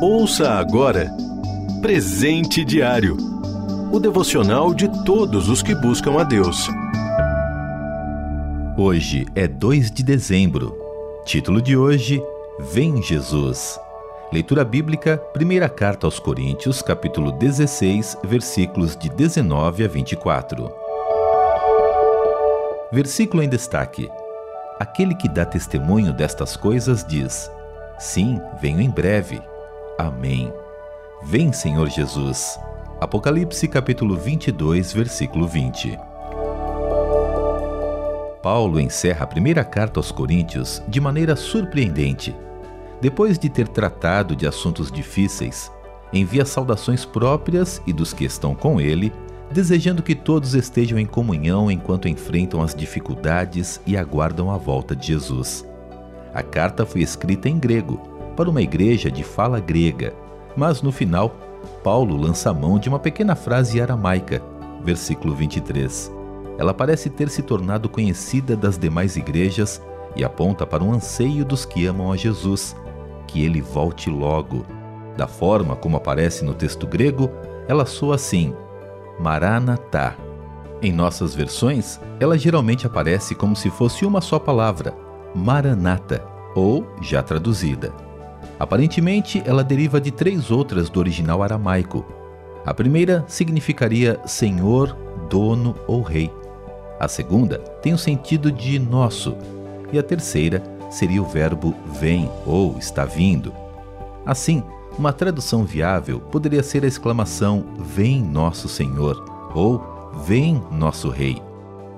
Ouça agora Presente Diário o devocional de todos os que buscam a Deus. Hoje é 2 de dezembro. Título de hoje: Vem Jesus. Leitura bíblica, primeira carta aos Coríntios, capítulo 16, versículos de 19 a 24. Versículo em destaque. Aquele que dá testemunho destas coisas diz: Sim, venho em breve. Amém. Vem, Senhor Jesus. Apocalipse capítulo 22, versículo 20. Paulo encerra a primeira carta aos Coríntios de maneira surpreendente. Depois de ter tratado de assuntos difíceis, envia saudações próprias e dos que estão com ele, desejando que todos estejam em comunhão enquanto enfrentam as dificuldades e aguardam a volta de Jesus. A carta foi escrita em grego, para uma igreja de fala grega, mas no final, Paulo lança a mão de uma pequena frase aramaica, versículo 23. Ela parece ter se tornado conhecida das demais igrejas e aponta para um anseio dos que amam a Jesus, que ele volte logo. Da forma como aparece no texto grego, ela soa assim: Maranatá. Em nossas versões, ela geralmente aparece como se fosse uma só palavra, Maranata, ou já traduzida. Aparentemente, ela deriva de três outras do original aramaico. A primeira significaria senhor, dono ou rei. A segunda tem o sentido de nosso. E a terceira seria o verbo vem ou está vindo. Assim, uma tradução viável poderia ser a exclamação Vem nosso Senhor ou Vem nosso Rei.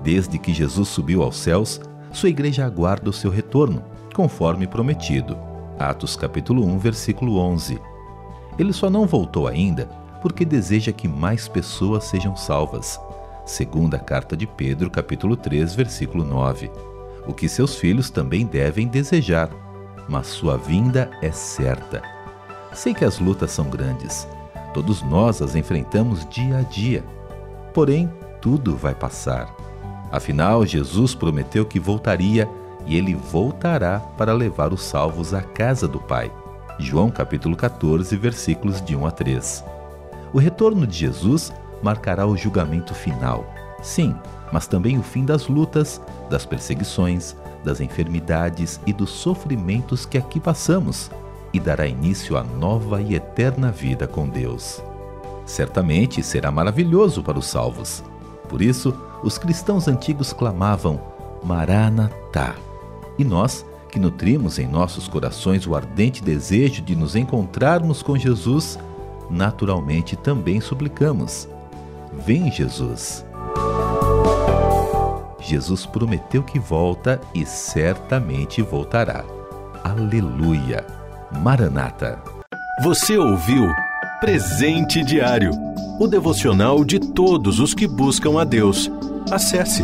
Desde que Jesus subiu aos céus, sua igreja aguarda o seu retorno, conforme prometido. Atos capítulo 1, versículo 11. Ele só não voltou ainda porque deseja que mais pessoas sejam salvas. Segunda carta de Pedro, capítulo 3, versículo 9. O que seus filhos também devem desejar, mas sua vinda é certa. Sei que as lutas são grandes. Todos nós as enfrentamos dia a dia. Porém, tudo vai passar. Afinal, Jesus prometeu que voltaria e ele voltará para levar os salvos à casa do Pai. João capítulo 14, versículos de 1 a 3. O retorno de Jesus marcará o julgamento final. Sim, mas também o fim das lutas, das perseguições, das enfermidades e dos sofrimentos que aqui passamos, e dará início à nova e eterna vida com Deus. Certamente será maravilhoso para os salvos. Por isso, os cristãos antigos clamavam: Maranatá. E nós, que nutrimos em nossos corações o ardente desejo de nos encontrarmos com Jesus, naturalmente também suplicamos: Vem, Jesus. Jesus prometeu que volta e certamente voltará. Aleluia. Maranata. Você ouviu Presente Diário o devocional de todos os que buscam a Deus. Acesse